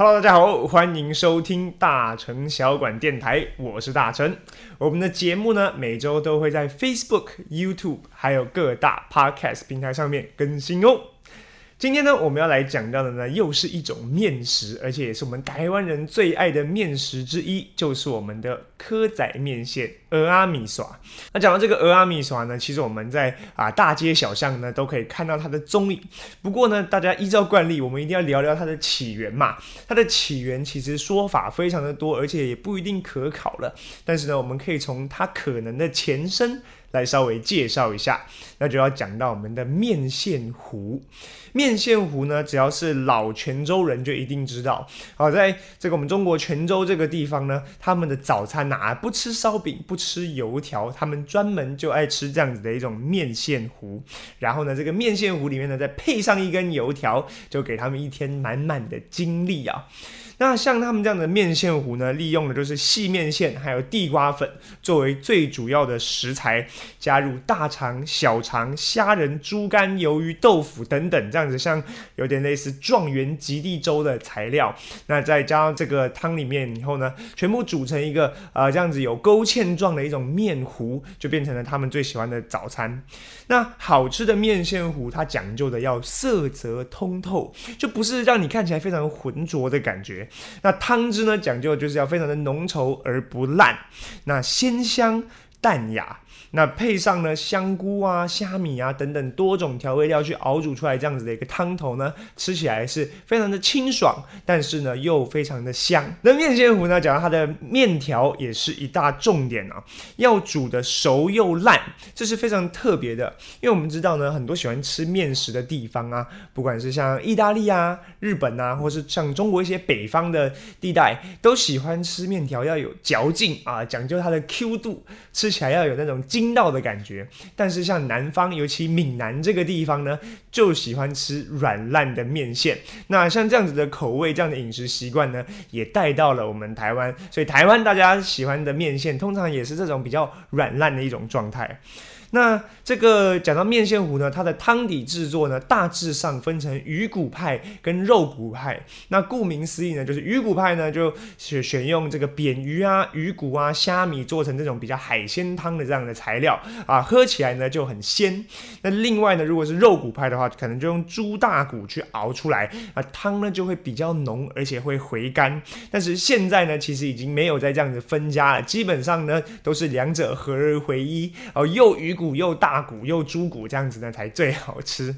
Hello，大家好，欢迎收听大成小馆电台，我是大成。我们的节目呢，每周都会在 Facebook、YouTube 还有各大 Podcast 平台上面更新哦。今天呢，我们要来讲到的呢，又是一种面食，而且也是我们台湾人最爱的面食之一，就是我们的蚵仔面线鹅阿米耍。那讲到这个鹅阿米耍呢，其实我们在啊大街小巷呢都可以看到它的踪影。不过呢，大家依照惯例，我们一定要聊聊它的起源嘛。它的起源其实说法非常的多，而且也不一定可考了。但是呢，我们可以从它可能的前身。来稍微介绍一下，那就要讲到我们的面线糊。面线糊呢，只要是老泉州人就一定知道。好，在这个我们中国泉州这个地方呢，他们的早餐哪不吃烧饼，不吃油条，他们专门就爱吃这样子的一种面线糊。然后呢，这个面线糊里面呢，再配上一根油条，就给他们一天满满的精力啊。那像他们这样的面线糊呢，利用的就是细面线还有地瓜粉作为最主要的食材，加入大肠、小肠、虾仁、猪肝、鱿鱼、豆腐等等，这样子像有点类似状元及第粥的材料。那再加上这个汤里面以后呢，全部煮成一个呃这样子有勾芡状的一种面糊，就变成了他们最喜欢的早餐。那好吃的面线糊，它讲究的要色泽通透，就不是让你看起来非常浑浊的感觉。那汤汁呢，讲究就是要非常的浓稠而不烂，那鲜香淡雅。那配上呢香菇啊、虾米啊等等多种调味料去熬煮出来这样子的一个汤头呢，吃起来是非常的清爽，但是呢又非常的香。那面线糊呢，讲到它的面条也是一大重点啊，要煮的熟又烂，这是非常特别的。因为我们知道呢，很多喜欢吃面食的地方啊，不管是像意大利啊、日本啊，或是像中国一些北方的地带，都喜欢吃面条要有嚼劲啊，讲究它的 Q 度，吃吃起来要有那种。筋道的感觉，但是像南方，尤其闽南这个地方呢，就喜欢吃软烂的面线。那像这样子的口味，这样的饮食习惯呢，也带到了我们台湾。所以台湾大家喜欢的面线，通常也是这种比较软烂的一种状态。那这个讲到面线糊呢，它的汤底制作呢，大致上分成鱼骨派跟肉骨派。那顾名思义呢，就是鱼骨派呢，就选选用这个扁鱼啊、鱼骨啊、虾米做成这种比较海鲜汤的这样的材料啊，喝起来呢就很鲜。那另外呢，如果是肉骨派的话，可能就用猪大骨去熬出来啊，汤呢就会比较浓，而且会回甘。但是现在呢，其实已经没有再这样子分家了，基本上呢都是两者合而为一哦，又鱼。骨又大骨又猪骨这样子呢才最好吃。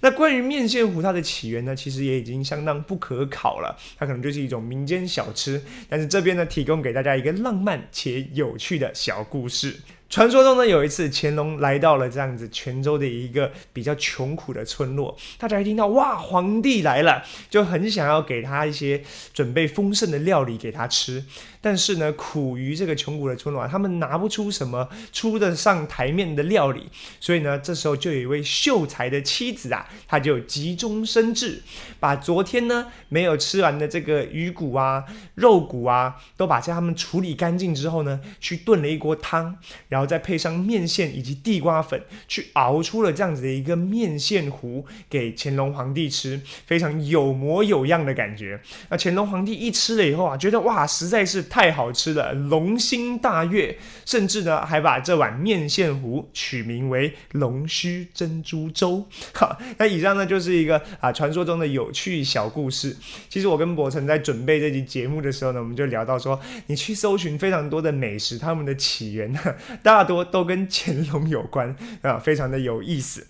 那关于面线糊它的起源呢，其实也已经相当不可考了。它可能就是一种民间小吃。但是这边呢，提供给大家一个浪漫且有趣的小故事。传说中呢，有一次乾隆来到了这样子泉州的一个比较穷苦的村落，大家一听到哇，皇帝来了，就很想要给他一些准备丰盛的料理给他吃。但是呢，苦于这个穷苦的村落，他们拿不出什么出得上台面的料理，所以呢，这时候就有一位秀才的妻子啊，他就急中生智，把昨天呢没有吃完的这个鱼骨啊、肉骨啊，都把他们处理干净之后呢，去炖了一锅汤。然后再配上面线以及地瓜粉，去熬出了这样子的一个面线糊给乾隆皇帝吃，非常有模有样的感觉。那乾隆皇帝一吃了以后啊，觉得哇，实在是太好吃了，龙心大悦，甚至呢还把这碗面线糊取名为龙须珍珠粥。好，那以上呢就是一个啊传说中的有趣小故事。其实我跟博成在准备这期节目的时候呢，我们就聊到说，你去搜寻非常多的美食，它们的起源呢。大多都跟乾隆有关啊，非常的有意思。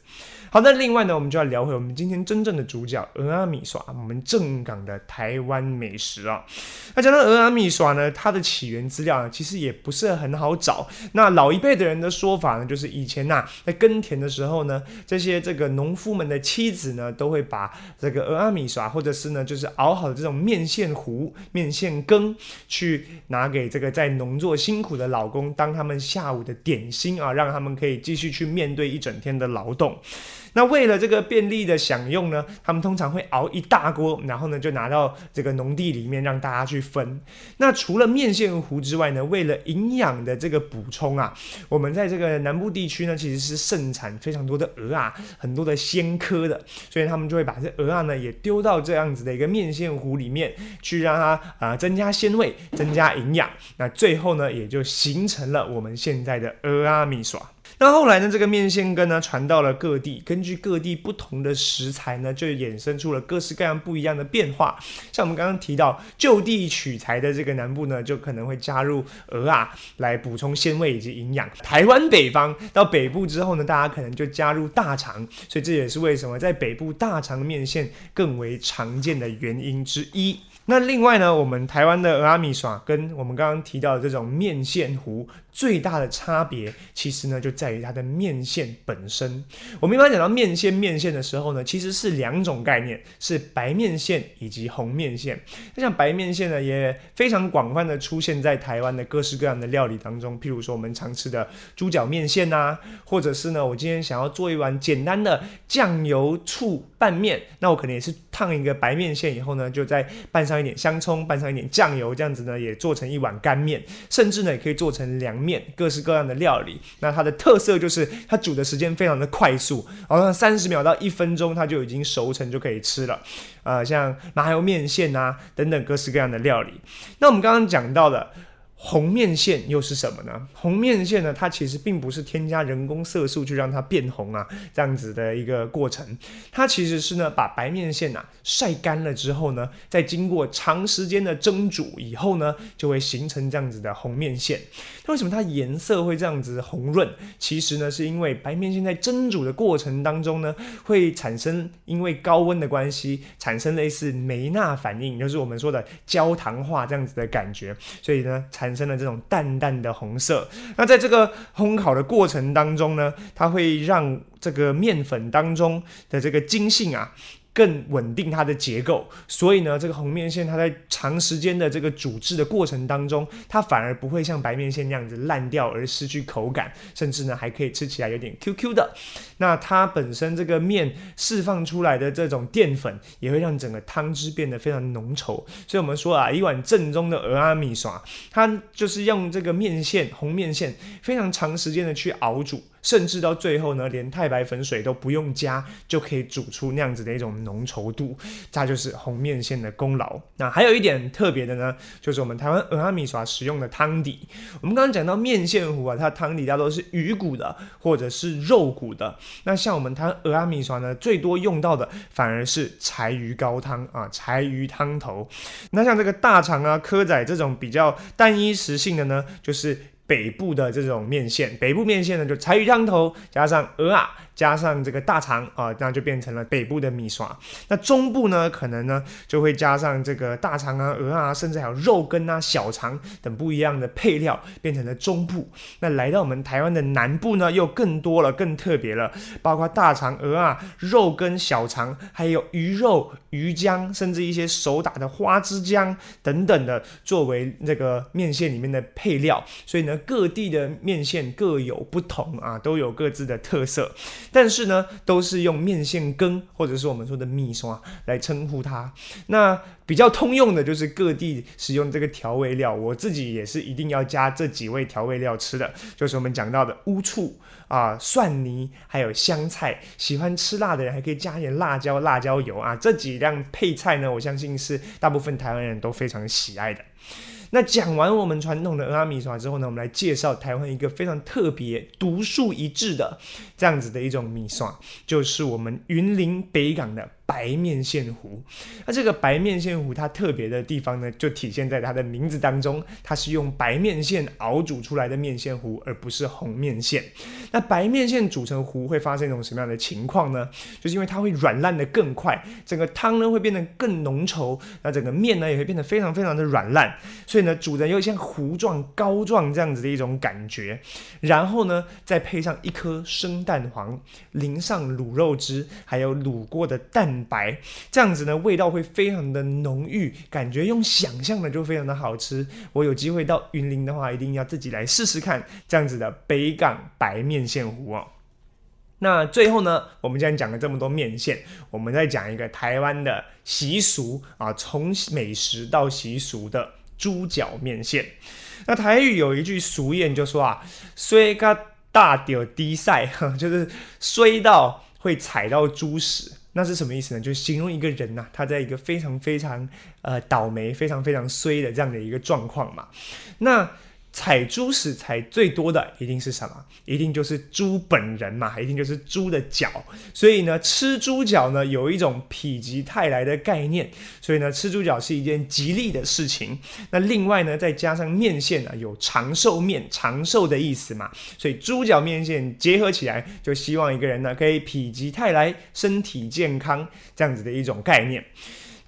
好，那另外呢，我们就要聊回我们今天真正的主角——俄阿米耍，我们正港的台湾美食啊。那讲到俄阿米耍呢，它的起源资料呢，其实也不是很好找。那老一辈的人的说法呢，就是以前呐，在耕田的时候呢，这些这个农夫们的妻子呢，都会把这个俄阿米耍，或者是呢，就是熬好的这种面线糊、面线羹，去拿给这个在农作辛苦的老公，当他们下午的点心啊，让他们可以继续去面对一整天的劳动。那为了这个便利的享用呢，他们通常会熬一大锅，然后呢就拿到这个农地里面让大家去分。那除了面线糊之外呢，为了营养的这个补充啊，我们在这个南部地区呢，其实是盛产非常多的鹅啊，很多的鲜科的，所以他们就会把这鹅啊呢也丢到这样子的一个面线糊里面去，让它啊增加鲜味，增加营养。那最后呢，也就形成了我们现在的鹅啊米耍。那后来呢，这个面线羹呢传到了各地，根据各地不同的食材呢，就衍生出了各式各样不一样的变化。像我们刚刚提到就地取材的这个南部呢，就可能会加入鹅啊来补充鲜味以及营养。台湾北方到北部之后呢，大家可能就加入大肠，所以这也是为什么在北部大肠面线更为常见的原因之一。那另外呢，我们台湾的阿米耍跟我们刚刚提到的这种面线糊最大的差别，其实呢就在于它的面线本身。我们一般讲到面线面线的时候呢，其实是两种概念，是白面线以及红面线。那像白面线呢，也非常广泛的出现在台湾的各式各样的料理当中，譬如说我们常吃的猪脚面线呐，或者是呢，我今天想要做一碗简单的酱油醋拌面，那我可能也是烫一个白面线以后呢，就再拌上。一点香葱，拌上一点酱油，这样子呢，也做成一碗干面，甚至呢，也可以做成凉面，各式各样的料理。那它的特色就是它煮的时间非常的快速，好像三十秒到一分钟，它就已经熟成就可以吃了。呃，像麻油面线啊等等各式各样的料理。那我们刚刚讲到的。红面线又是什么呢？红面线呢，它其实并不是添加人工色素去让它变红啊，这样子的一个过程。它其实是呢，把白面线呐晒干了之后呢，再经过长时间的蒸煮以后呢，就会形成这样子的红面线。那为什么它颜色会这样子红润？其实呢，是因为白面线在蒸煮的过程当中呢，会产生因为高温的关系，产生类似梅纳反应，就是我们说的焦糖化这样子的感觉，所以呢，产。产生了这种淡淡的红色。那在这个烘烤的过程当中呢，它会让这个面粉当中的这个筋性啊。更稳定它的结构，所以呢，这个红面线它在长时间的这个煮制的过程当中，它反而不会像白面线那样子烂掉而失去口感，甚至呢还可以吃起来有点 Q Q 的。那它本身这个面释放出来的这种淀粉，也会让整个汤汁变得非常浓稠。所以我们说啊，一碗正宗的俄阿米耍，它就是用这个面线红面线非常长时间的去熬煮。甚至到最后呢，连太白粉水都不用加，就可以煮出那样子的一种浓稠度，这就是红面线的功劳。那还有一点特别的呢，就是我们台湾鹅阿米耍使用的汤底。我们刚刚讲到面线糊啊，它汤底大多是鱼骨的或者是肉骨的。那像我们台湾鹅阿米耍呢，最多用到的反而是柴鱼高汤啊，柴鱼汤头。那像这个大肠啊、蚵仔这种比较单一食性的呢，就是。北部的这种面线，北部面线呢，就柴鱼汤头加上鹅啊。加上这个大肠啊，那就变成了北部的米刷。那中部呢，可能呢就会加上这个大肠啊、鹅啊，甚至还有肉羹啊、小肠等不一样的配料，变成了中部。那来到我们台湾的南部呢，又更多了、更特别了，包括大肠、鹅啊、肉羹、小肠，还有鱼肉、鱼浆，甚至一些手打的花枝浆等等的，作为这个面线里面的配料。所以呢，各地的面线各有不同啊，都有各自的特色。但是呢，都是用面线羹或者是我们说的米刷来称呼它。那比较通用的就是各地使用这个调味料，我自己也是一定要加这几味调味料吃的，就是我们讲到的乌醋啊、蒜泥，还有香菜。喜欢吃辣的人还可以加一点辣椒、辣椒油啊。这几样配菜呢，我相信是大部分台湾人都非常喜爱的。那讲完我们传统的阿米耍之后呢，我们来介绍台湾一个非常特别、独树一帜的这样子的一种米耍，就是我们云林北港的。白面线糊，那这个白面线糊它特别的地方呢，就体现在它的名字当中，它是用白面线熬煮出来的面线糊，而不是红面线。那白面线煮成糊会发生一种什么样的情况呢？就是因为它会软烂的更快，整个汤呢会变得更浓稠，那整个面呢也会变得非常非常的软烂，所以呢煮的又像糊状、膏状这样子的一种感觉。然后呢再配上一颗生蛋黄，淋上卤肉汁，还有卤过的蛋。白这样子呢，味道会非常的浓郁，感觉用想象的就非常的好吃。我有机会到云林的话，一定要自己来试试看这样子的北港白面线糊哦。那最后呢，我们既然讲了这么多面线，我们再讲一个台湾的习俗啊，从美食到习俗的猪脚面线。那台语有一句俗谚就说啊，衰个大屌低塞，就是衰到会踩到猪屎。那是什么意思呢？就是形容一个人呐，他在一个非常非常呃倒霉、非常非常衰的这样的一个状况嘛。那踩猪屎踩最多的一定是什么？一定就是猪本人嘛，一定就是猪的脚。所以呢，吃猪脚呢有一种否极泰来的概念。所以呢，吃猪脚是一件吉利的事情。那另外呢，再加上面线呢有长寿面、长寿的意思嘛，所以猪脚面线结合起来，就希望一个人呢可以否极泰来、身体健康这样子的一种概念。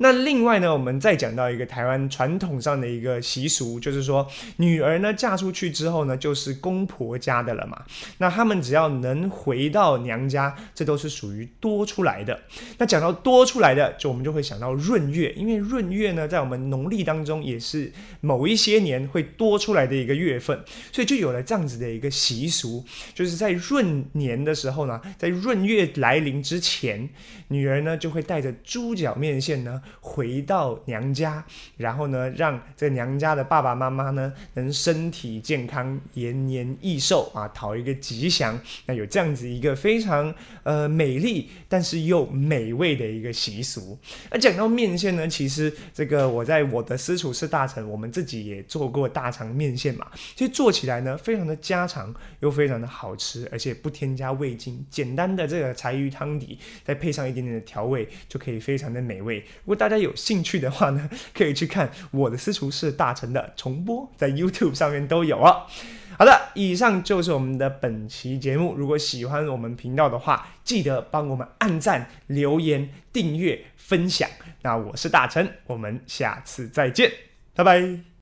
那另外呢，我们再讲到一个台湾传统上的一个习俗，就是说女儿呢嫁出去之后呢，就是公婆家的了嘛。那他们只要能回到娘家，这都是属于多出来的。那讲到多出来的，就我们就会想到闰月，因为闰月呢，在我们农历当中也是某一些年会多出来的一个月份，所以就有了这样子的一个习俗，就是在闰年的时候呢，在闰月来临之前，女儿呢就会带着猪脚面线呢。回到娘家，然后呢，让这娘家的爸爸妈妈呢能身体健康、延年益寿啊，讨一个吉祥。那有这样子一个非常呃美丽，但是又美味的一个习俗。那讲到面线呢，其实这个我在我的私厨师大臣，我们自己也做过大肠面线嘛。其实做起来呢，非常的家常，又非常的好吃，而且不添加味精，简单的这个柴鱼汤底，再配上一点点的调味，就可以非常的美味。如果大家有兴趣的话呢，可以去看我的私厨是大成的重播，在 YouTube 上面都有哦。好的，以上就是我们的本期节目。如果喜欢我们频道的话，记得帮我们按赞、留言、订阅、分享。那我是大成，我们下次再见，拜拜。